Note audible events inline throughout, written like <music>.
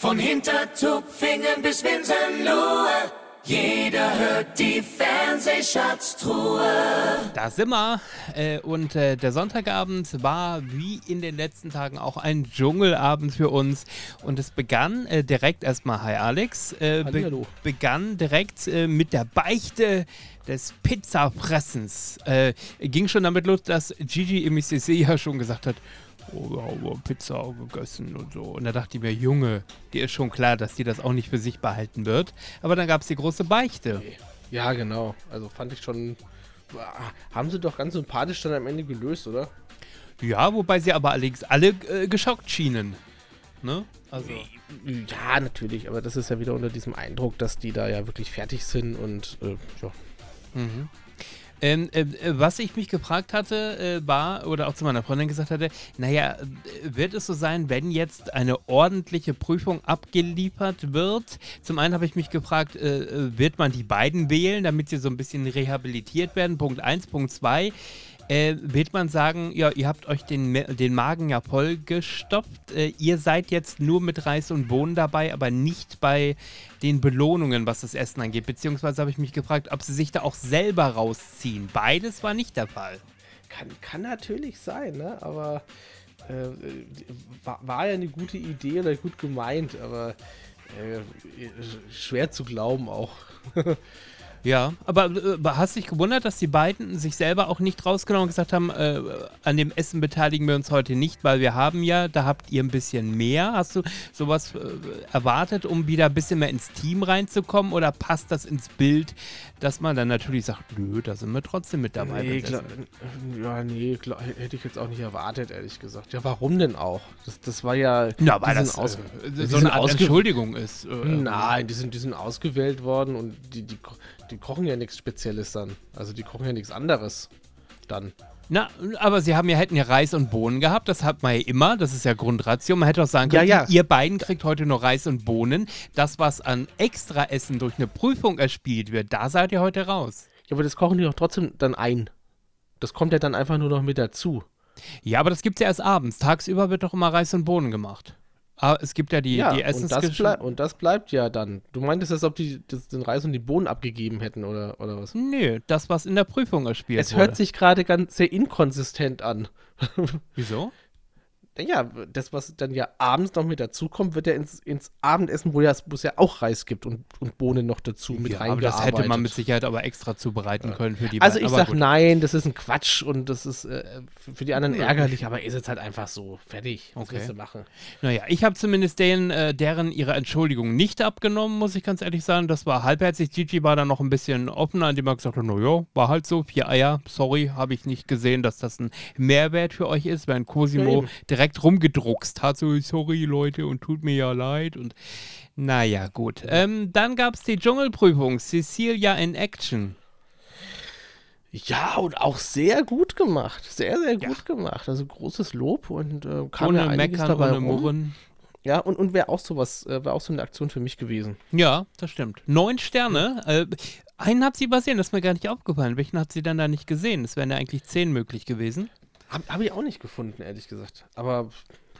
Von Hintertupfingen bis Winsenlohe, jeder hört die Fernsehschatztruhe. Da sind wir. Äh, und äh, der Sonntagabend war wie in den letzten Tagen auch ein Dschungelabend für uns. Und es begann äh, direkt erstmal, hi Alex, be begann direkt mit der Beichte des Pizzafressens. Ging schon damit los, dass Gigi MCC ja schon gesagt hat, Pizza gegessen und so. Und da dachte ich mir, Junge, dir ist schon klar, dass die das auch nicht für sich behalten wird. Aber dann gab es die große Beichte. Ja, genau. Also fand ich schon. Haben sie doch ganz sympathisch dann am Ende gelöst, oder? Ja, wobei sie aber allerdings alle äh, geschockt schienen. Ne? Also. Ja, natürlich, aber das ist ja wieder unter diesem Eindruck, dass die da ja wirklich fertig sind und äh, ja. Mhm. Ähm, äh, was ich mich gefragt hatte, äh, war, oder auch zu meiner Freundin gesagt hatte, naja, wird es so sein, wenn jetzt eine ordentliche Prüfung abgeliefert wird? Zum einen habe ich mich gefragt, äh, wird man die beiden wählen, damit sie so ein bisschen rehabilitiert werden? Punkt 1, Punkt 2. Äh, wird man sagen, ja, ihr habt euch den, den Magen ja vollgestopft. Äh, ihr seid jetzt nur mit Reis und Bohnen dabei, aber nicht bei den Belohnungen, was das Essen angeht. Beziehungsweise habe ich mich gefragt, ob sie sich da auch selber rausziehen. Beides war nicht der Fall. Kann, kann natürlich sein, ne? Aber äh, war, war ja eine gute Idee oder gut gemeint, aber äh, schwer zu glauben auch. <laughs> Ja, aber äh, hast dich gewundert, dass die beiden sich selber auch nicht rausgenommen und gesagt haben, äh, an dem Essen beteiligen wir uns heute nicht, weil wir haben ja, da habt ihr ein bisschen mehr. Hast du sowas äh, erwartet, um wieder ein bisschen mehr ins Team reinzukommen oder passt das ins Bild, dass man dann natürlich sagt, nö, da sind wir trotzdem mit dabei. Nee, klar, ja, nee, klar, hätte ich jetzt auch nicht erwartet, ehrlich gesagt. Ja, warum denn auch? Das, das war ja. Ja, weil das sind aus- äh, so eine Art Entschuldigung ist. Äh, Nein, die sind, die sind ausgewählt worden und die, die, die kochen ja nichts Spezielles dann. Also die kochen ja nichts anderes dann. Na, aber sie haben ja, hätten ja Reis und Bohnen gehabt, das hat man ja immer, das ist ja Grundration. Man hätte auch sagen Ja, können, ja. ihr beiden kriegt heute nur Reis und Bohnen. Das, was an Extraessen durch eine Prüfung erspielt wird, da seid ihr heute raus. Ja, aber das kochen die doch trotzdem dann ein. Das kommt ja dann einfach nur noch mit dazu. Ja, aber das gibt's ja erst abends. Tagsüber wird doch immer Reis und Bohnen gemacht. Aber es gibt ja die, ja, die und das, und das bleibt ja dann. Du meintest, als ob die das, den Reis und die Bohnen abgegeben hätten oder, oder was? Nö, das, was in der Prüfung erspielt Es wurde. hört sich gerade ganz sehr inkonsistent an. <laughs> Wieso? Ja, das, was dann ja abends noch mit dazukommt, wird ja ins, ins Abendessen, wo ja, wo es ja auch Reis gibt und, und Bohnen noch dazu mit ja, aber das hätte man mit Sicherheit aber extra zubereiten können für die Also beiden. ich Aber sag gut. nein, das ist ein Quatsch und das ist äh, für die anderen ärgerlich, aber ist jetzt halt einfach so. Fertig. Was Okay. willst du machen? Naja, ich habe zumindest denen, äh, deren ihre Entschuldigung nicht abgenommen, muss ich ganz ehrlich sagen. Das war halbherzig. Gigi war da noch ein bisschen offener, indem er gesagt hat, naja, war halt so, vier Eier, sorry, habe ich nicht gesehen, dass das ein Mehrwert für euch ist, während Ja, Cosimo eben. direkt rumgedruckst hat, so, sorry Leute und tut mir ja leid und naja, gut. Ähm, dann gab es die Dschungelprüfung, Cecilia in Action. Ja, und auch sehr gut gemacht. Sehr, sehr Ja. gut gemacht. Also großes Lob und äh, kam Ohne ja einiges Meckern, dabei ohne rum. Murren. Ja, und, und wäre auch sowas, äh, wäre auch so eine Aktion für mich gewesen. Ja, das stimmt. Neun Sterne. Äh, einen hat sie übersehen, das ist mir gar nicht aufgefallen. Welchen hat sie dann da nicht gesehen? Es wären ja eigentlich zehn möglich gewesen. Habe hab ich auch nicht gefunden, ehrlich gesagt. Aber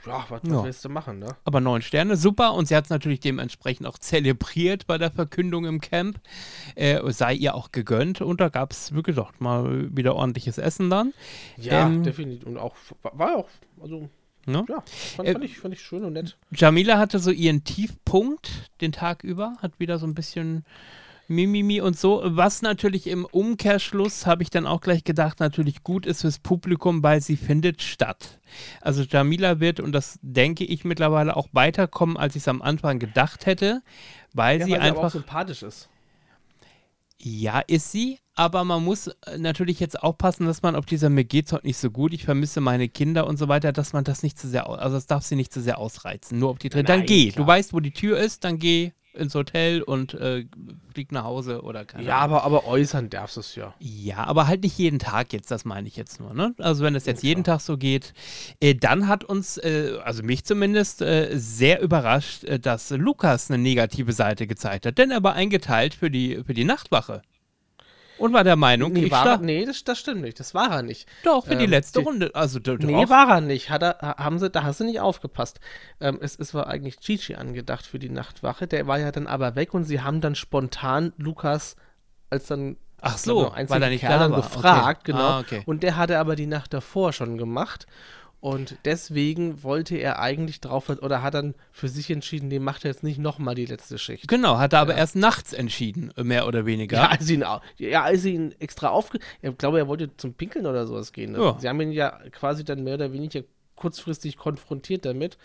ja, was, was Ja. willst du machen, ne? Aber neun Sterne, super. Und sie hat es natürlich dementsprechend auch zelebriert bei der Verkündung im Camp. Äh, sei ihr auch gegönnt. Und da gab es, wie gesagt, mal wieder ordentliches Essen dann. Ja, Ähm, definitiv. Und auch, war auch, also, Ne? ja, fand, Äh, fand, ich, fand ich schön und nett. Jamila hatte so ihren Tiefpunkt den Tag über, hat wieder so ein bisschen Mimimi und so. Was natürlich im Umkehrschluss, habe ich dann auch gleich gedacht, natürlich gut ist fürs Publikum, weil sie findet statt. Also Jamila wird, und das denke ich mittlerweile, auch weiterkommen, als ich es am Anfang gedacht hätte, weil Ja, sie weil sie einfach. sympathisch ist. Ja, ist sie, aber man muss äh, natürlich jetzt aufpassen, dass man auf dieser mir geht's heute nicht so gut, ich vermisse meine Kinder und so weiter, dass man das nicht zu sehr, also das darf sie nicht zu sehr ausreizen. Nur auf die Tränen. Dann geh. klar. Du weißt, wo die Tür ist, dann geh ins Hotel und äh, flieg nach Hause oder keine Ja, Ahnung. aber, aber äußern darfst du es ja. Ja, aber halt nicht jeden Tag jetzt, das meine ich jetzt nur. Ne? Also wenn es jetzt jeden Tag so geht, äh, dann hat uns, äh, also mich zumindest, äh, sehr überrascht, äh, dass Lukas eine negative Seite gezeigt hat. Denn er war eingeteilt für die, für die Nachtwache. Und war der Meinung, Nee, ich war nee das, das stimmt nicht. Das war er nicht. doch, für die Ähm, letzte die- Runde. Also, d- Nee, doch. war er nicht. Hat er, ha- haben sie, da hast du nicht aufgepasst. Ähm, es, es war eigentlich Gigi angedacht für die Nachtwache. Der war ja dann aber weg und sie haben dann spontan Lukas als dann Ach so, genau, weil er nicht Kerl da dann war. gefragt, Okay. genau. Ah, okay. Und der hatte aber die Nacht davor schon gemacht. Und deswegen wollte er eigentlich drauf, oder hat dann für sich entschieden, nee, macht er jetzt nicht nochmal die letzte Schicht. Genau, hat er aber erst nachts entschieden, mehr oder weniger. Ja, als sie ihn, ja, als ihn extra aufge... Ich glaube, er wollte zum Pinkeln oder sowas gehen. Ja. Sie haben ihn ja quasi dann mehr oder weniger kurzfristig konfrontiert damit.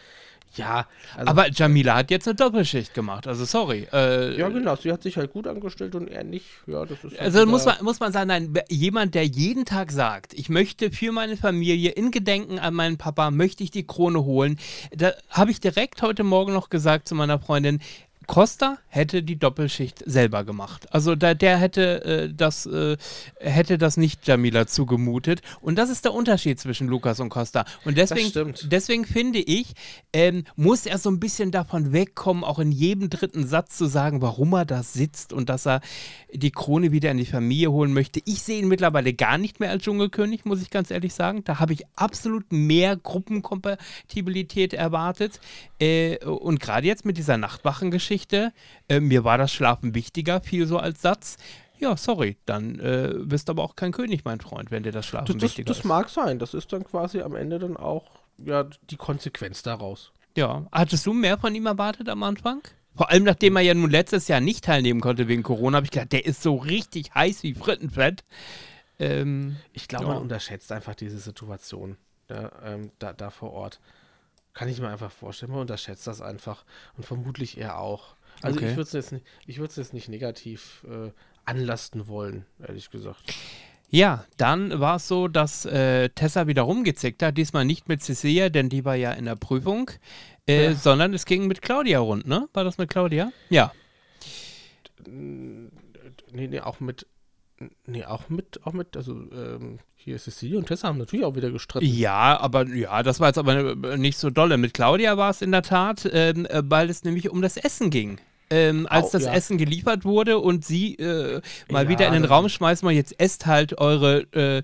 Ja, also, aber Jamila hat jetzt eine Doppelschicht gemacht, also sorry. Äh, ja, genau, sie hat sich halt gut angestellt und er nicht. Ja, das ist halt Also muss man, muss man sagen, nein, jemand, der jeden Tag sagt, ich möchte für meine Familie in Gedenken an meinen Papa, möchte ich die Krone holen. Da habe ich direkt heute Morgen noch gesagt zu meiner Freundin, Costa hätte die Doppelschicht selber gemacht. Also da, der hätte, äh, das, äh, hätte das nicht Jamila zugemutet. Und das ist der Unterschied zwischen Lukas und Costa. Und deswegen, deswegen finde ich, ähm, muss er so ein bisschen davon wegkommen, auch in jedem dritten Satz zu sagen, warum er da sitzt und dass er die Krone wieder in die Familie holen möchte. Ich sehe ihn mittlerweile gar nicht mehr als Dschungelkönig, muss ich ganz ehrlich sagen. Da habe ich absolut mehr Gruppenkompatibilität erwartet. Äh, und gerade jetzt mit dieser Nachtwachengeschichte, äh, mir war das Schlafen wichtiger, viel so als Satz. Ja, sorry, dann äh, bist du aber auch kein König, mein Freund, wenn dir das Schlafen Das, das, wichtiger das ist. mag sein. Das ist dann quasi am Ende dann auch ja, die Konsequenz daraus. Ja, hattest du mehr von ihm erwartet am Anfang? Vor allem, nachdem er ja nun letztes Jahr nicht teilnehmen konnte wegen Corona, habe ich gedacht, der ist so richtig heiß wie Frittenfett. Ähm, Ich glaube, Ja. man unterschätzt einfach diese Situation ja, ähm, da, da vor Ort. Kann ich mir einfach vorstellen, man unterschätzt das einfach und vermutlich er auch. Also Okay. ich würde es jetzt, nicht- ich jetzt nicht negativ äh, anlasten wollen, ehrlich gesagt. ja, dann war es so, dass äh, Tessa wieder rumgezickt hat. Diesmal nicht mit Cecilia, denn die war ja in der Prüfung, äh, Ja. sondern es ging mit Claudia rund, ne? War das mit Claudia? Ja. Nee, nee, auch mit, nee, auch mit, auch mit, also ähm, hier Cecilia und Tessa haben natürlich auch wieder gestritten. Ja, aber ja, das war jetzt aber äh, nicht so dolle. Mit Claudia war es in der Tat, ähm, äh, weil es nämlich um das Essen ging. Ähm, als Au, das ja. Essen geliefert wurde und sie äh, mal Ja, wieder in den Raum schmeißen, mal jetzt esst halt eure, äh,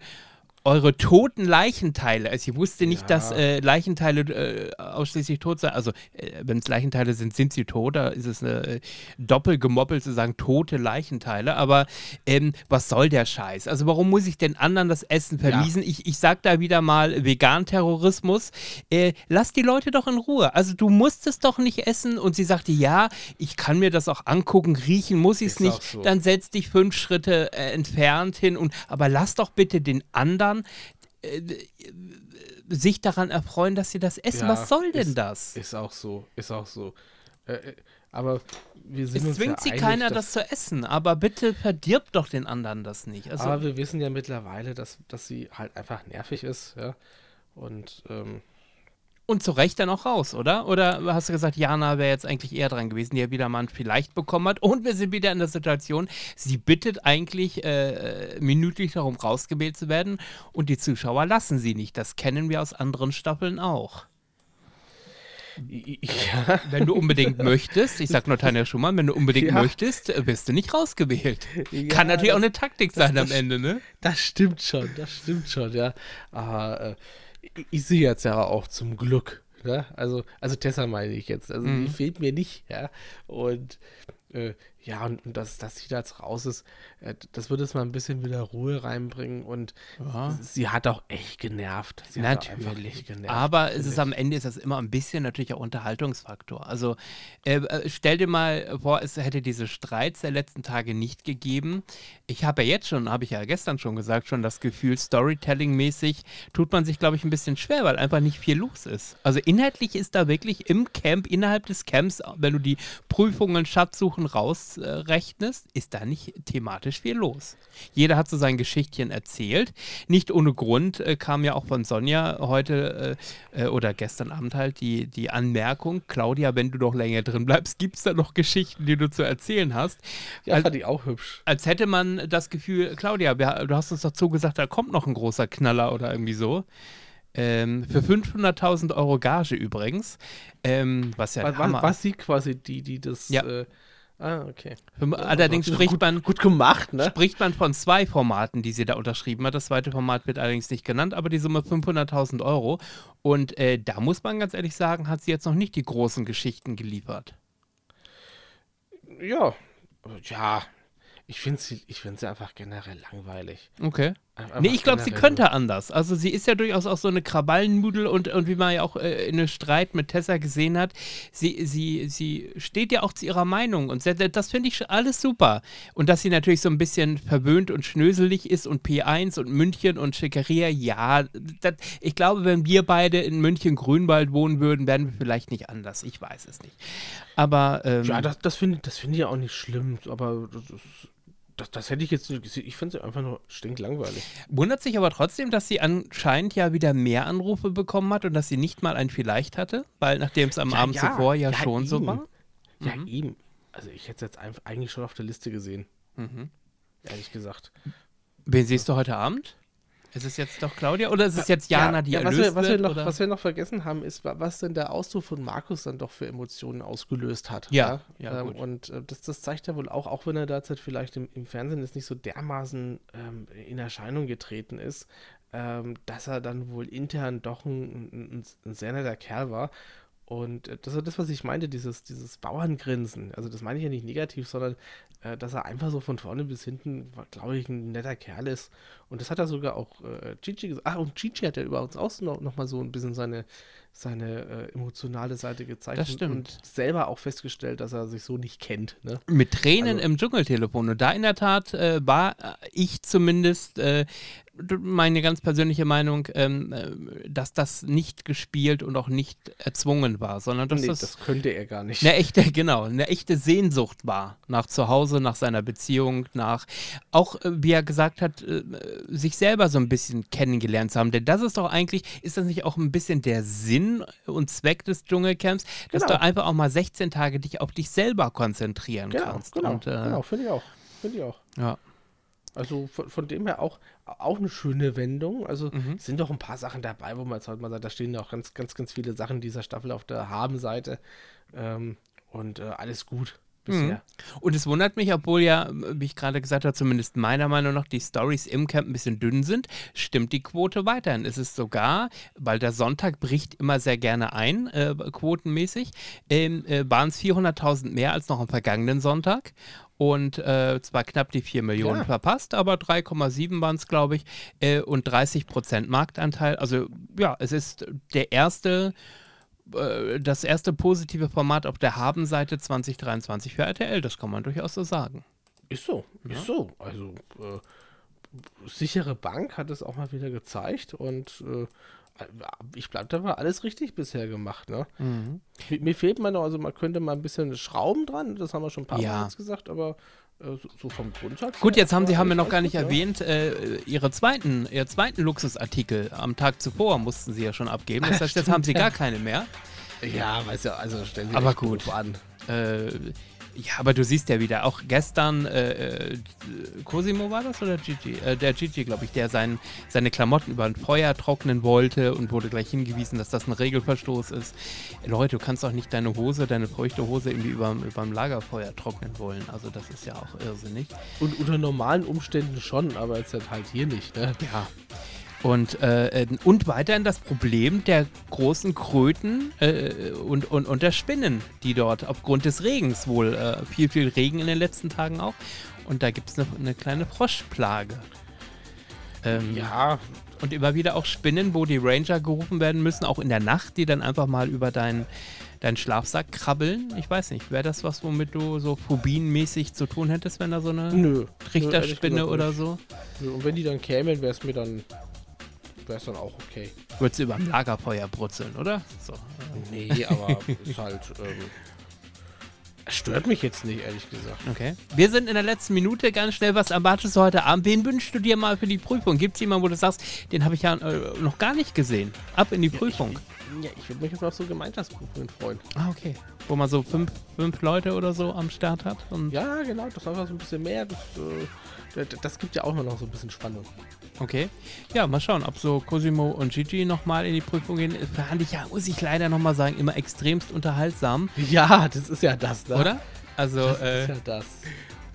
eure toten Leichenteile. Also ich wusste nicht, Ja. dass äh, Leichenteile äh, ausschließlich tot sind. Also äh, wenn es Leichenteile sind, sind sie tot. Da ist es eine äh, doppelt gemoppelt zu sagen, tote Leichenteile. Aber ähm, was soll der Scheiß? Also warum muss ich den anderen das Essen vermiesen? Ich, ich sag da wieder mal Vegan-Terrorismus. Äh, lass die Leute doch in Ruhe. Also du musst es doch nicht essen. Und sie sagte, ja, ich kann mir das auch angucken, riechen muss ich es nicht. so. Dann setz dich fünf Schritte äh, entfernt hin. Und, aber lass doch bitte den anderen äh, sich daran erfreuen, dass sie das essen. Ja, Was soll denn ist- das? Ist auch so, ist auch so. Äh, äh, aber wir sind Es uns zwingt ja sie einig, keiner, das zu essen, aber bitte verdirb doch den anderen das nicht. Also, aber wir wissen ja mittlerweile, dass, dass sie halt einfach nervig ist, ja. Und ähm, und zu Recht dann auch raus, oder? Oder hast du gesagt, Jana wäre jetzt eigentlich eher dran gewesen, die ja wieder mal ein vielleicht bekommen hat? Und wir sind wieder in der Situation, sie bittet eigentlich äh, minütlich darum, rausgewählt zu werden und die Zuschauer lassen sie nicht. Das kennen wir aus anderen Staffeln auch. ja, Wenn du unbedingt <laughs> möchtest, ich sag nur Tanja Schumann, wenn du unbedingt Ja. möchtest, wirst du nicht rausgewählt. Ja, Kann natürlich das- auch eine Taktik sein am Ende, ne? das stimmt schon, das stimmt schon, ja. Aber äh, ich, ich sehe jetzt ja auch zum Glück, ne? Also, also Tessa meine ich jetzt. Also Mhm. die fehlt mir nicht, ja. Und äh, ja, und, und dass, dass sie da jetzt raus ist, äh, das wird jetzt mal ein bisschen wieder Ruhe reinbringen und Ja. sie hat auch echt genervt. Sie Natürlich. genervt. Aber es ist am Ende ist das immer ein bisschen natürlich auch Unterhaltungsfaktor. Also äh, äh, stell dir mal vor, es hätte diese Streits der letzten Tage nicht gegeben. Ich habe ja jetzt schon, habe ich ja gestern schon gesagt, schon das Gefühl, Storytelling-mäßig tut man sich, glaube ich, ein bisschen schwer, weil einfach nicht viel los ist. Also inhaltlich ist da wirklich im Camp, innerhalb des Camps, wenn du die Prüfungen, Schatzsuchen rausrechnest, ist da nicht thematisch viel los. Jeder hat so sein Geschichtchen erzählt. Nicht ohne Grund äh, kam ja auch von Sonja heute äh, äh, oder gestern Abend halt die, die Anmerkung, Claudia, wenn du noch länger drin bleibst, gibt es da noch Geschichten, die du zu erzählen hast. Ja, Al- fand ich auch hübsch. als hätte man das Gefühl, Claudia, du hast uns dazu gesagt, da kommt noch ein großer Knaller oder irgendwie so. Ähm, für 500.000 Euro Gage übrigens. Ähm, was ja War, war, war sie quasi die, die das Ja. äh, Ah, okay. Allerdings Also, spricht gut, man, Gut gemacht, ne? spricht man von zwei Formaten, die sie da unterschrieben hat. Das zweite Format wird allerdings nicht genannt, aber die Summe 500.000 Euro. Und äh, da muss man ganz ehrlich sagen, hat sie jetzt noch nicht die großen Geschichten geliefert. Ja. Ja. Ich finde sie, ich find sie einfach generell langweilig. Okay. Einfach Nee, ich glaube, sie könnte anders. Also sie ist ja durchaus auch so eine Krawallenmudel und, und wie man ja auch äh, in einem Streit mit Tessa gesehen hat, sie, sie, sie steht ja auch zu ihrer Meinung und se- das finde ich alles super. Und dass sie natürlich so ein bisschen verwöhnt und schnöselig ist und P1 und München und Schickeria, ja, das, ich glaube, wenn wir beide in München Grünwald wohnen würden, wären wir vielleicht nicht anders. Ich weiß es nicht. Aber ähm, Ja, das, das finde das find ich ja auch nicht schlimm, aber das, ist- das, das hätte ich jetzt nicht gesehen. Ich finde sie einfach nur stinklangweilig. Wundert sich aber trotzdem, dass sie anscheinend ja wieder mehr Anrufe bekommen hat und dass sie nicht mal ein Vielleicht hatte, weil nachdem es am Ja, Abend ja, zuvor ja, ja, schon so eben. war. Ja, eben. Also ich hätte es jetzt einfach eigentlich schon auf der Liste gesehen. Mhm. Ehrlich gesagt. Wen siehst du heute Abend? Ist es jetzt doch Claudia oder ist es jetzt Jana, die ja, was, erlöst wir, was, wir noch, was wir noch vergessen haben, ist, wa- was denn der Ausruf von Markus dann doch für Emotionen ausgelöst hat. Ja, ja, ähm, gut. und äh, das, das zeigt ja wohl auch, auch wenn er derzeit vielleicht im, im Fernsehen jetzt nicht so dermaßen ähm, in Erscheinung getreten ist, ähm, dass er dann wohl intern doch ein, ein, ein sehr netter Kerl war. Und äh, das ist das, was ich meinte, dieses, dieses Bauerngrinsen. Also das meine ich ja nicht negativ, sondern äh, dass er einfach so von vorne bis hinten, glaube ich, ein netter Kerl ist. Und das hat er sogar auch äh, Gigi gesagt. Ach, und Gigi hat ja überhaupt auch noch, noch mal so ein bisschen seine, seine äh, emotionale Seite gezeigt. Das stimmt. Und selber auch festgestellt, dass er sich so nicht kennt. Ne? Mit Tränen Also- im Dschungeltelefon. Und da in der Tat äh, war äh, ich zumindest äh, meine ganz persönliche Meinung, ähm, äh, dass das nicht gespielt und auch nicht erzwungen war, sondern dass nee, das, das könnte er gar nicht. eine echte, <laughs> genau, eine echte Sehnsucht war nach zu Hause, nach seiner Beziehung, nach auch, äh, wie er gesagt hat, äh, sich selber so ein bisschen kennengelernt zu haben. Denn das ist doch eigentlich, ist das nicht auch ein bisschen der Sinn und Zweck des Dschungelcamps, dass Genau. du einfach auch mal 16 Tage dich auf dich selber konzentrieren genau, kannst. genau, und, äh, genau finde ich auch. Finde ich auch. Ja. Also von, von dem her auch, auch eine schöne Wendung. Also Mhm. sind doch ein paar Sachen dabei, wo man jetzt halt mal sagt, da stehen ja auch ganz, ganz, ganz viele Sachen dieser Staffel auf der Haben-Seite. Ähm, und äh, alles gut bisher. Und es wundert mich, obwohl ja, wie ich gerade gesagt habe, zumindest meiner Meinung nach die Stories im Camp ein bisschen dünn sind, stimmt die Quote weiterhin. Es ist sogar, weil der Sonntag bricht immer sehr gerne ein, äh, quotenmäßig, ähm, äh, waren es 400.000 mehr als noch am vergangenen Sonntag. Und äh, zwar knapp die 4 Millionen Ja. verpasst, aber 3,7 waren es, glaube ich, äh, und 30 Prozent Marktanteil. Also ja, es ist der erste äh, das erste positive Format auf der Habenseite 2023 für RTL, das kann man durchaus so sagen. Ist so, ist so. Also äh, sichere Bank hat es auch mal wieder gezeigt und äh, ich glaube, da war alles richtig bisher gemacht. Ne? Mir, mir fehlt man noch, also man könnte mal ein bisschen Schrauben dran, das haben wir schon ein paar Ja. Mal gesagt, aber so, so vom Grundsatz. Gut, jetzt haben Sie haben wir noch gar nicht gut, erwähnt, äh, Ihre zweiten, Ihr zweiten Luxusartikel am Tag zuvor mussten Sie ja schon abgeben. Das heißt, jetzt haben Sie gar keine mehr. Ja, weiß ja, also stellen Sie Aber echt gut. an. Äh, ja, aber du siehst ja wieder, auch gestern, äh, äh, Cosimo war das oder Gigi? Äh, der Gigi, glaube ich, der sein, seine Klamotten über ein Feuer trocknen wollte und wurde gleich hingewiesen, dass das ein Regelverstoß ist. Leute, du kannst doch nicht deine Hose, deine feuchte Hose irgendwie über dem Lagerfeuer trocknen wollen. Also das ist ja auch irrsinnig. Und unter normalen Umständen schon, aber jetzt halt hier nicht. Ne? Ja. Und, äh, äh, und weiterhin das Problem der großen Kröten äh, und, und, und der Spinnen, die dort aufgrund des Regens wohl, äh, viel, viel Regen in den letzten Tagen auch. Und da gibt es eine, eine kleine Froschplage. Ähm, Ja, Und immer wieder auch Spinnen, wo die Ranger gerufen werden müssen, auch in der Nacht, die dann einfach mal über deinen deinen Schlafsack krabbeln. Ich weiß nicht, wäre das was, womit du so phobienmäßig zu tun hättest, wenn da so eine nö. Trichterspinne oder so? nicht. Nö, Und wenn die dann kämen, wäre es mir dann, wäre es dann auch okay. Würdest du über dem Lagerfeuer brutzeln, oder? So. Nee, aber ist halt, ähm, stört mich jetzt nicht, ehrlich gesagt. Okay. Wir sind in der letzten Minute. Ganz schnell, was erwartest du heute Abend? Wen wünschst du dir mal für die Prüfung? Gibt es jemanden, wo du sagst, den habe ich ja äh, noch gar nicht gesehen? Ab in die Prüfung. Ja, ich würde mich jetzt auf so Gemeinschaftsprüfungen freuen. Ah, okay. Wo man so fünf, fünf Leute oder so am Start hat. Und Ja, genau, das war so ein bisschen mehr. Das, äh, das, das gibt ja auch noch so ein bisschen Spannung. Okay. Ja, mal schauen, ob so Cosimo und Gigi nochmal in die Prüfung gehen. Fand ich ja, muss ich leider nochmal sagen, immer extremst unterhaltsam, Ja, das ist ja das, ne? oder? Also, Das äh, ist ja das.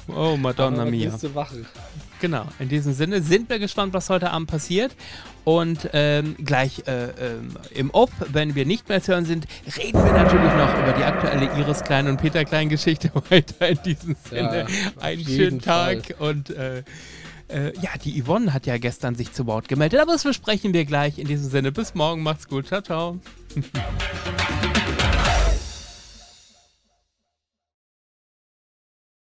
oh Madonna Aber mia. willst du machen? Genau, in diesem Sinne sind wir gespannt, was heute Abend passiert. Und ähm, gleich äh, ähm, im Ob, wenn wir nicht mehr zu hören sind, reden wir natürlich noch über die aktuelle Iris Klein und Peter Klein Geschichte <laughs> weiter in diesem Sinne. Ja, Einen schönen Tag und äh, äh, ja, die Yvonne hat ja gestern sich zu Wort gemeldet, aber das besprechen wir gleich in diesem Sinne. Bis morgen, macht's gut, ciao, ciao. <laughs>